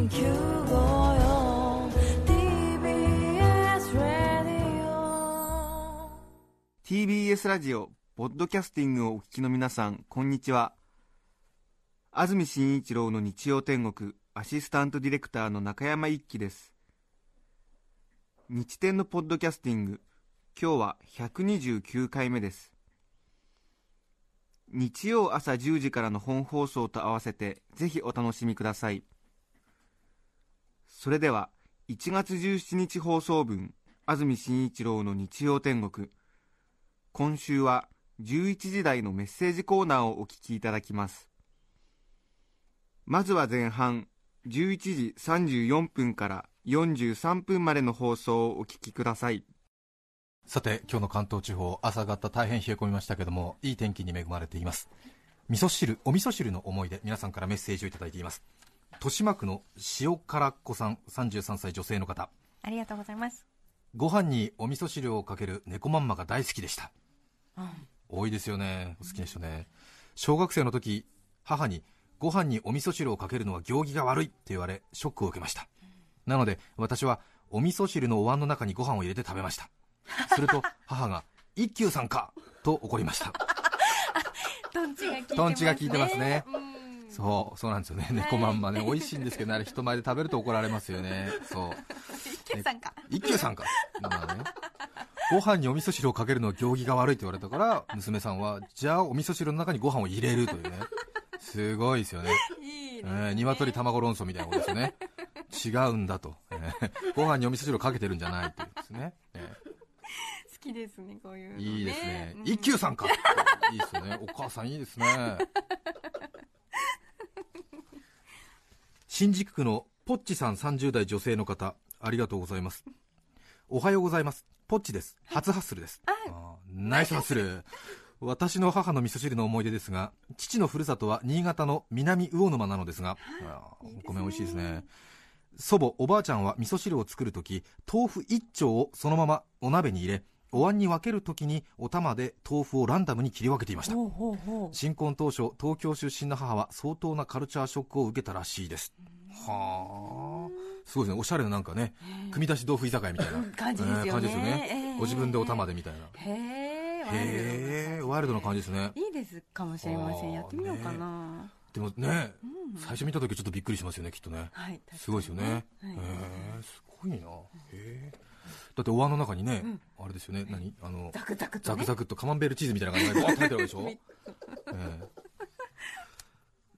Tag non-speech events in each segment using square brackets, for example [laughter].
TBS ラディオ TBS ラジオポッドキャスティングをお聞きの皆さんこんにちは。安住紳一郎の日曜天国アシスタントディレクターの中山一輝です。日天のポッドキャスティング今日は129回目です。日曜朝10時からの本放送と合わせてぜひお楽しみください。それでは1月17日放送分安住紳一郎の日曜天国。今週は11時台のメッセージコーナーをお聞きいただきます。まずは前半11時34分から43分までの放送をお聞きください。さて今日の関東地方朝方大変冷え込みましたけどもいい天気に恵まれています。味噌汁お味噌汁の思い出皆さんからメッセージをいただいています。豊島区の塩辛っ子さん33歳女性の方。ありがとうございます。ご飯にお味噌汁をかける猫まんまが大好きでした、多いですよね。お好きな人ね。小学生の時母にご飯にお味噌汁をかけるのは行儀が悪いって言われショックを受けました。なので私はお味噌汁のお椀の中にご飯を入れて食べました。すると母が一休さんか！と怒りました。[laughs] トンチが効いてますね。そうそうなんですよね。猫まんまね。美味しいんですけどね。あれ人前で食べると怒られますよね。そう。一休さんか。一休さんか、まあね、ご飯にお味噌汁をかけるのは行儀が悪いと言われたから娘さんはじゃあお味噌汁の中にご飯を入れるというね。すごいですよね、いいえー、鶏卵論争みたいなことですよね。違うんだと、えーご飯にお味噌汁をかけてるんじゃないというですね、え好きですね、こういうの、ね。ーいいですね、うん。一休さんか。いいですよね。お母さんいいですね新宿区のポッチさん30代女性の方ありがとうございます。おはようございます。ポッチです。初ハッスルです。あーナイスハッスル。私の母の味噌汁の思い出ですが父のふるさとは新潟の南魚沼なのですが、お米美味しいですね。祖母おばあちゃんは味噌汁を作るとき豆腐1丁をそのままお鍋に入れお椀に分けるときにお玉で豆腐をランダムに切り分けていました。新婚当初東京出身の母は相当なカルチャーショックを受けたらしいです。はあ。すごいですね。おしゃれななんかね組み出し豆腐居酒屋みたいな。[laughs] 感じですよね。えー感じですよね、ええご自分でお玉でみたいな。へえ、ワイルドへえワイルドな感じですね。いいですかもしれません。やってみようかな。でもね、最初見た時ちょっとびっくりしますよねきっとね。はい。すごいですよね、はい。へえすごいな。へえだってお椀の中にね、あれですよね何？あのザクザクと、ね。ザクザクっとカマンベールチーズみたいな感じでバーッと入っ [laughs] てるわけでしょ、ええ。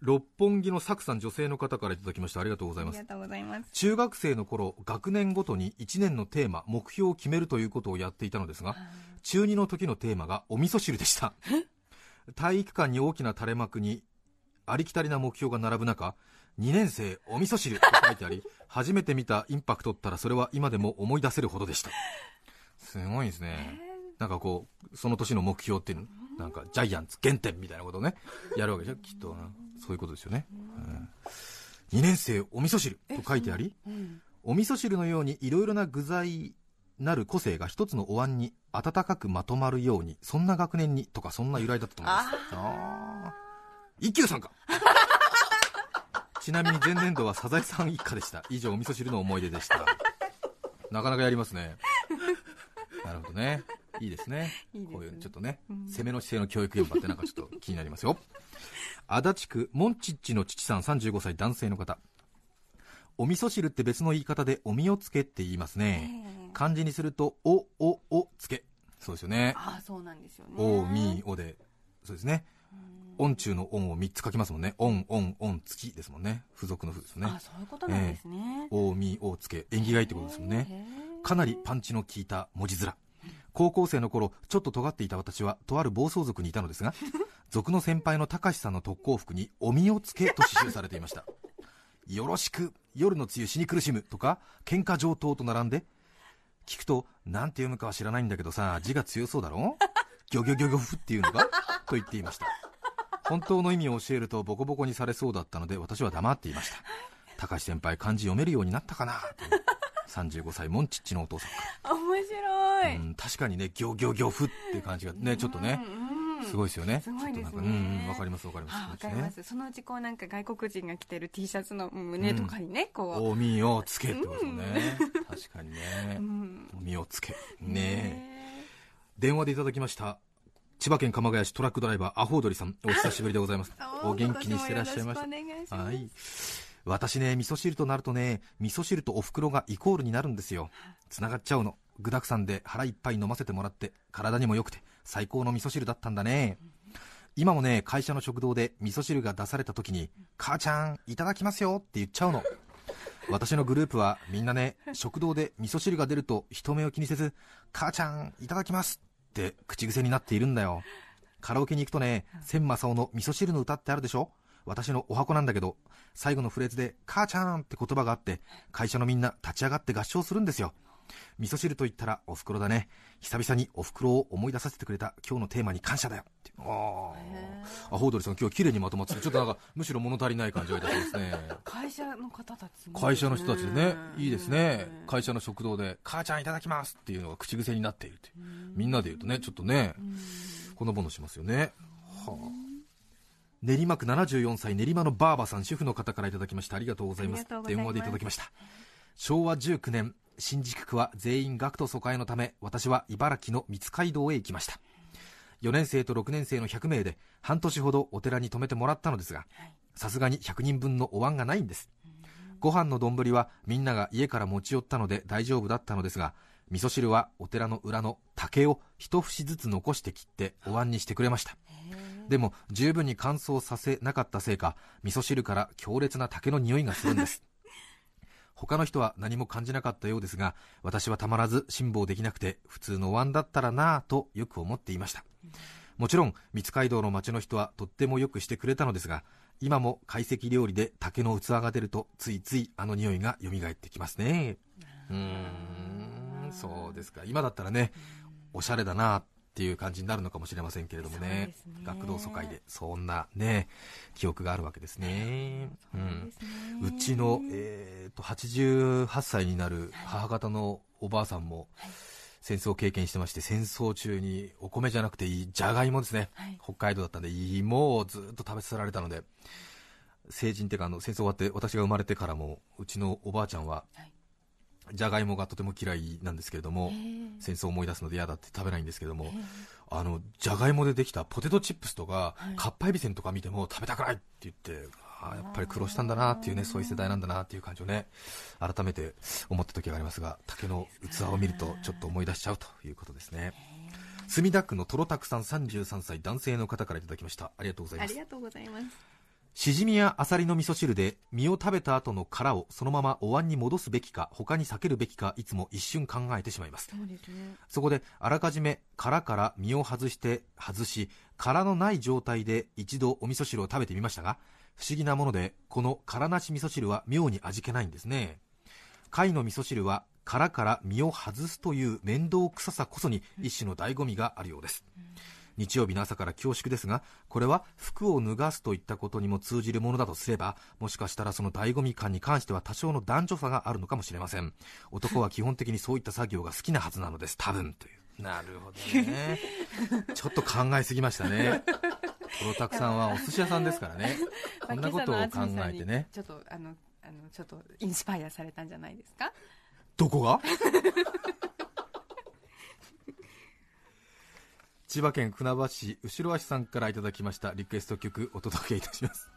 六本木のサクさん女性の方からいただきました。ありがとうございます。ありがとうございます。中学生の頃学年ごとに1年のテーマ目標を決めるということをやっていたのですが中2の時のテーマがお味噌汁でした。体育館に大きな垂れ幕にありきたりな目標が並ぶ中2年生お味噌汁と書いてあり初めて見たインパクトったらそれは今でも思い出せるほどでした。すごいですね。なんかこうその年の目標っていうのなんかジャイアンツ原点みたいなことをねやるわけでしょ？きっとな。そういうことですよね、2年生お味噌汁と書いてありお味噌汁のようにいろいろな具材なる個性が一つのお椀に温かくまとまるようにそんな学年にとかそんな由来だったと思います。あー。一休さんかちなみに前年度はサザエさん一家でした。以上お味噌汁の思い出でした。なかなかやりますね。なるほどね。いいですね。こういうちょっとね、攻めの姿勢の教育現場ってなんかちょっと気になりますよ。足立区モンチッチの父さん35歳男性の方。お味噌汁って別の言い方でおみをつけって言いますね、漢字にするとおおおつけ。そうですよね。ああ、そうなんですよね。おみおで。そうですね音中の音を3つ書きますもんね。音音音月ですもんね。付属の付ですよね。あそういうことなんですね。おみおつけ。縁起がいいってことですもんね。かなりパンチの効いた文字面。高校生の頃ちょっと尖っていた私はとある暴走族にいたのですが [laughs] 族の先輩の高橋さんの特攻服に「おみをつけ」と刺繍されていました「よろしく夜の梅雨死に苦しむ」とか「喧嘩上等」と並んで聞くと何て読むかは知らないんだけどさ字が強そうだろ？ギョギョギョギョフっていうのかと言っていました本当の意味を教えるとボコボコにされそうだったので私は黙っていました高橋先輩漢字読めるようになったかなと35歳モンチッチのお父さんから面白、い。うん、確かにねギョギョギョフって感じがねちょっとねすごいですよねすごいですねちょっとなんかうんわかりますわかりますあわかりますそのうちこうなんか外国人が着てる T シャツの胸とかにね、こうおみをつけってことですよね、確かにね、おみをつけねね電話でいただきました千葉県鎌ヶ谷市トラックドライバーアホウドリさん。お久しぶりでございます。お元気にしてらっしゃいました。はい。私ね味噌汁となるとね味噌汁とお袋がイコールになるんですよ。つながっちゃうの。具沢山で腹いっぱい飲ませてもらって体にも良くて最高の味噌汁だったんだね。今もね会社の食堂で味噌汁が出された時に「母ちゃんいただきますよ」って言っちゃうの。私のグループはみんなね食堂で味噌汁が出ると人目を気にせず「母ちゃんいただきます」って口癖になっているんだよ。カラオケに行くとね千正雄の味噌汁の歌ってあるでしょ？私のお箱なんだけど最後のフレーズで「母ちゃん」って言葉があって会社のみんな立ち上がって合唱するんですよ。味噌汁と言ったらお袋だね。久々にお袋を思い出させてくれた今日のテーマに感謝だよ。ってああアホウドリさん今日綺麗にまとまっててちょっとなんかむしろ物足りない感じがいたしますね。会社の方たちすごい会社の人たちでね。うん。いいですね。会社の食堂で「母ちゃんいただきます」っていうのが口癖になっているってみんなで言うとねちょっとねほのぼのしますよね。はあ。練馬区74歳練馬のバーバさん主婦の方からいただきました。ありがとうございます。ありがとうございます。電話でいただきました。昭和19年新宿区は全員学徒疎開のため私は茨城の三街道へ行きました。4年生と6年生の100名で半年ほどお寺に泊めてもらったのですがはい。さすがに100人分のお椀がないんです。ご飯の丼はみんなが家から持ち寄ったので大丈夫だったのですが味噌汁はお寺の裏の竹を一節ずつ残して切ってお椀にしてくれました。でも十分に乾燥させなかったせいか味噌汁から強烈な竹の匂いがするんです他の人は何も感じなかったようですが私はたまらず辛抱できなくて普通のお椀だったらなぁとよく思っていました。もちろん三街道の町の人はとってもよくしてくれたのですが今も懐石料理で竹の器が出るとついついあの匂いが蘇ってきますね。うーんそうですか。今だったらねおしゃれだなっていう感じになるのかもしれませんけれどもね。ね。学童疎開で。そんなね記憶があるわけですね。うすね。うちの、えー、と88歳になる母方のおばあさんも戦争を経験してまして戦争中にお米じゃなくていいじゃがいもですね、はい。北海道だったんで芋をずっと食べさせられたので成人っていうかあの戦争終わって私が生まれてからもうちのおばあちゃんははいじゃがいもがとても嫌いなんですけれども戦争を思い出すので嫌だって食べないんですけれどもあのじゃがいもでできたポテトチップスとか、はい。かっぱえびせんとか見ても食べたくないって言ってあーやっぱり苦労したんだなっていうねそういう世代なんだなっていう感じをね改めて思った時がありますが竹の器を見るとちょっと思い出しちゃうということですね。墨田区のとろたくさん33歳男性の方からいただきました。ありがとうございます。ありがとうございますしじみやあさりの味噌汁で身を食べた後の殻をそのままお椀に戻すべきか他に避けるべきかいつも一瞬考えてしまいます。そうですね。そこであらかじめ殻から身を外して外し殻のない状態で一度お味噌汁を食べてみましたが不思議なものでこの殻なし味噌汁は妙に味気ないんですね。貝の味噌汁は殻から身を外すという面倒くささこそに一種の醍醐味があるようです日曜日の朝から恐縮ですがこれは服を脱がすといったことにも通じるものだとすればもしかしたらその醍醐味感に関しては多少の男女差があるのかもしれません。男は基本的にそういった作業が好きなはずなのです。多分。というなるほどね。[laughs] ちょっと考えすぎましたね。トロタクさんはお寿司屋さんですからね。こんなことを考えてね。ちょっとあのあのちょっとインスパイアされたんじゃないですか？どこが？千葉県船橋市後ろ足さんからいただきましたリクエスト曲お届けいたします、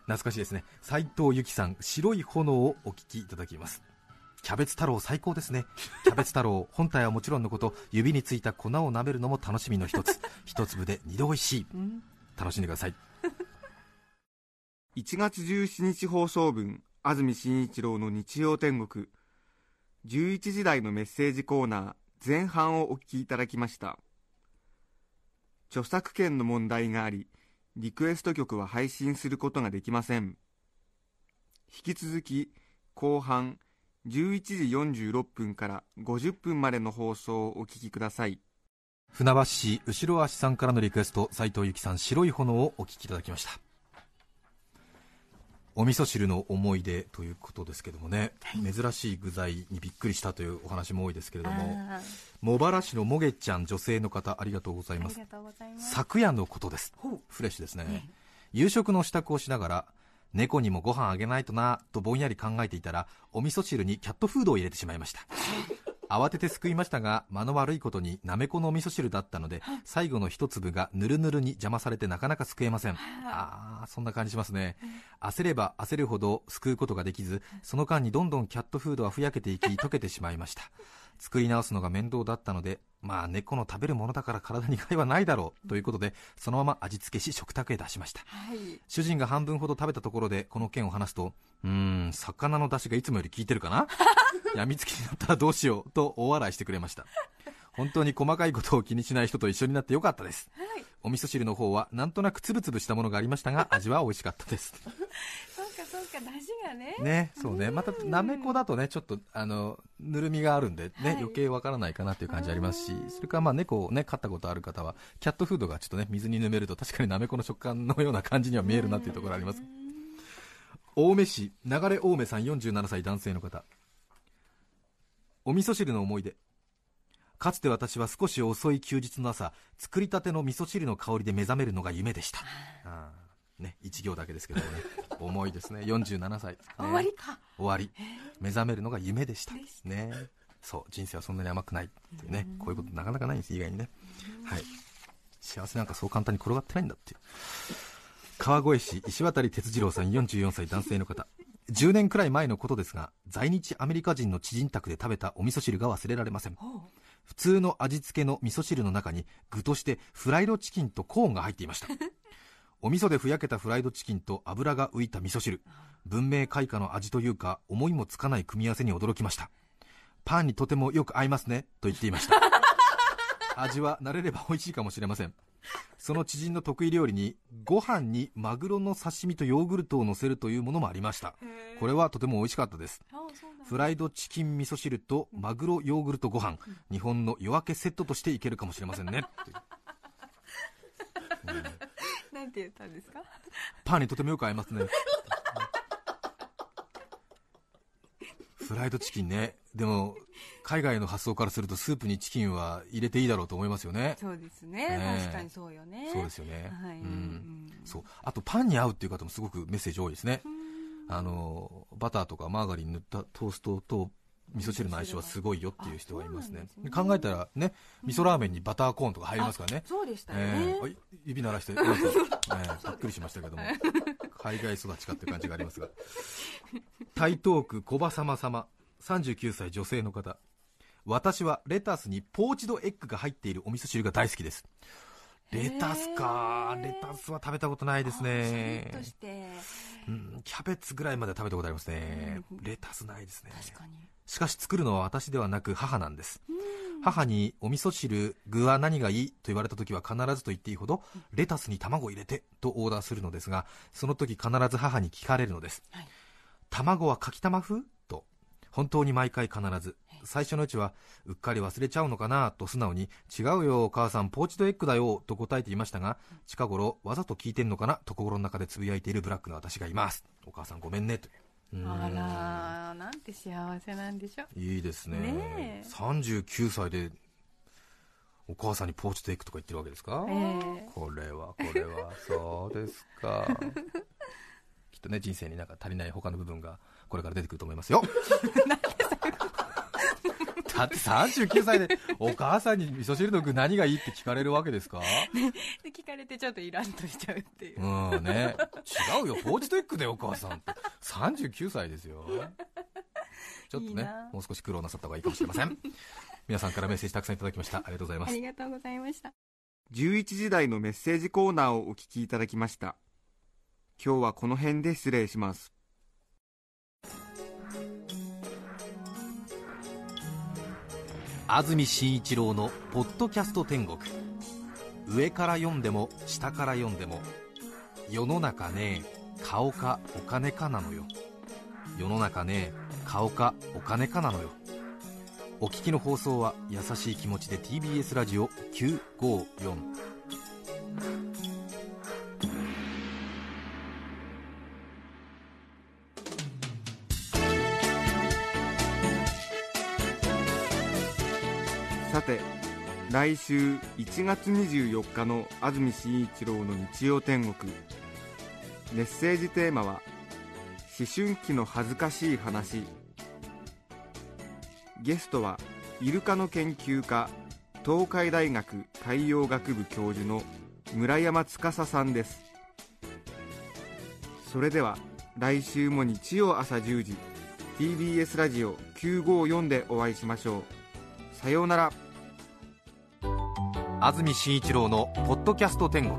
懐かしいですね。斉藤由貴さん白い炎をお聞きいただきます。キャベツ太郎最高ですね。キャベツ太郎本体はもちろんのこと指についた粉を舐めるのも楽しみの一つ。[laughs] 一粒で二度美味しい。うん楽しんでください。[laughs] 1月17日放送分安住紳一郎の日曜天国。11時台のメッセージコーナー前半をお聞きいただきました。著作権の問題がありリクエスト曲は配信することができません。引き続き後半11時46分から50分までの放送をお聞きください。船橋市後ろ足さんからのリクエスト斉藤由貴さん白い炎をお聞きいただきました。お味噌汁の思い出ということですけどもね、珍しい具材にびっくりしたというお話も多いですけれども。茂原市のもげちゃん女性の方ありがとうございます。昨夜のことです。フレッシュですね、夕食の支度をしながら猫にもご飯あげないとなとぼんやり考えていたらお味噌汁にキャットフードを入れてしまいました [laughs] 慌ててすくいましたが間の悪いことになめこのお味噌汁だったので最後の一粒がぬるぬるに邪魔されてなかなかすくえません。あーそんな感じしますね。焦れば焦るほどすくうことができずその間にどんどんキャットフードはふやけていき溶けてしまいました作り直すのが面倒だったのでまあ猫の食べるものだから体に害はないだろうということでそのまま味付けし食卓へ出しました。はい。主人が半分ほど食べたところでこの件を話すとうーん魚の出汁がいつもより効いてるかな？[laughs] やみつきになったらどうしよう？と大笑いしてくれました。本当に細かいことを気にしない人と一緒になってよかったです、お味噌汁の方はなんとなくつぶつぶしたものがありましたが味は美味しかったです。[laughs] そうかそうか、がね。ねそうね。またなめこだとねちょっとあのぬるみがあるんでね、はい。余計わからないかなっていう感じありますしそれからまあ猫をね飼ったことある方はキャットフードがちょっとね水にぬめると確かになめこの食感のような感じには見えるなっていうところあります。青梅市流れ青梅さん47歳男性の方。お味噌汁の思い出。かつて私は少し遅い休日の朝作りたての味噌汁の香りで目覚めるのが夢でした。ね一行だけですけどもね重いですね。47歳、ね。終わりか。終わり。目覚めるのが夢でした。ね。そう。人生はそんなに甘くないっていうね。こういうことなかなかないんです意外にね。はい。幸せなんかそう簡単に転がってないんだっていう。川越市石渡哲次郎さん44歳男性の方。10年くらい前のことですが在日アメリカ人の知人宅で食べたお味噌汁が忘れられません。普通の味付けの味噌汁の中に具としてフライドチキンとコーンが入っていました [laughs] お味噌でふやけたフライドチキンと油が浮いた味噌汁。文明開化の味というか思いもつかない組み合わせに驚きました。パンにとてもよく合いますねと言っていました。[laughs] 味は慣れれば美味しいかもしれません。その知人の得意料理にご飯にマグロの刺身とヨーグルトを乗せるというものもありました。これはとても美味しかったです。フライドチキン味噌汁とマグロヨーグルトご飯、日本の夜明けセットとしていけるかもしれませんね。う [laughs] なんて言ったんですか？パンにとてもよく合いますね。フライドチキンね。でも海外の発想からするとスープにチキンは入れていいだろうと思いますよね。そうですね。ねえ。確かにそうよね。そうですよね、はい。ううんん。そう。あとパンに合うっていう方もすごくメッセージ多いですね。あのバターとかマーガリン塗ったトーストと味噌汁の相性はすごいよっていう人がいますね。ね。考えたらね味噌ラーメンにバターコーンとか入りますからねそうでしたよえねー。指鳴らして、[laughs] えーびっくりしましたけども、海外育ちかっていう感じがありますが、台東区小葉様様、39歳女性の方、私はレタスにポーチドエッグが入っているお味噌汁が大好きです。レタスか。レタスは食べたことないですね。キャベツぐらいまでは食べたことありますね。うん。レタスないですね。確かにしかし作るのは私ではなく母なんです。母にお味噌汁具は何がいいと言われた時は必ずと言っていいほどレタスに卵を入れてとオーダーするのですがその時必ず母に聞かれるのです、はい卵はかきたま風？と本当に毎回必ず。最初のうちはうっかり忘れちゃうのかな？と素直に違うよお母さんポーチドエッグだよと答えていましたが近頃わざと聞いてんのかな？と心の中でつぶやいているブラックな私がいますお母さんごめんねと。いううんあらなんて幸せなんでしょう。いいですね。ねえ。39歳でお母さんにポーチドエッグとか言ってるわけですか、ええ。これはこれはそうですか。[laughs] きっとね人生になんか足りない他の部分がこれから出てくると思いますよ。[laughs] だって39歳でお母さんに味噌汁の具何がいいって聞かれるわけですか？で聞かれてちょっとイランとしちゃうっていう、うんね。違うよ。ポーチドエッグだよお母さんって39歳ですよ。[laughs] ちょっとねいいな。もう少し苦労なさった方がいいかもしれません。[laughs] 皆さんからメッセージたくさんいただきました。ありがとうございます。ありがとうございました。11時台のメッセージコーナーをお聞きいただきました。今日はこの辺で失礼します。安住紳一郎の「ポッドキャスト天国」上から読んでも下から読んでも世の中ね顔かお金かなのよ。世の中ね顔かお金かなのよ。お聞きの放送は優しい気持ちで TBS ラジオ954さて来週1月24日の安住紳一郎の日曜天国。メッセージテーマは「思春期の恥ずかしい話」ゲストはイルカの研究家東海大学海洋学部教授の村山司さんです。それでは来週も日曜朝10時 TBS ラジオ954でお会いしましょう。さようなら。安住紳一郎の「ポッドキャスト天国」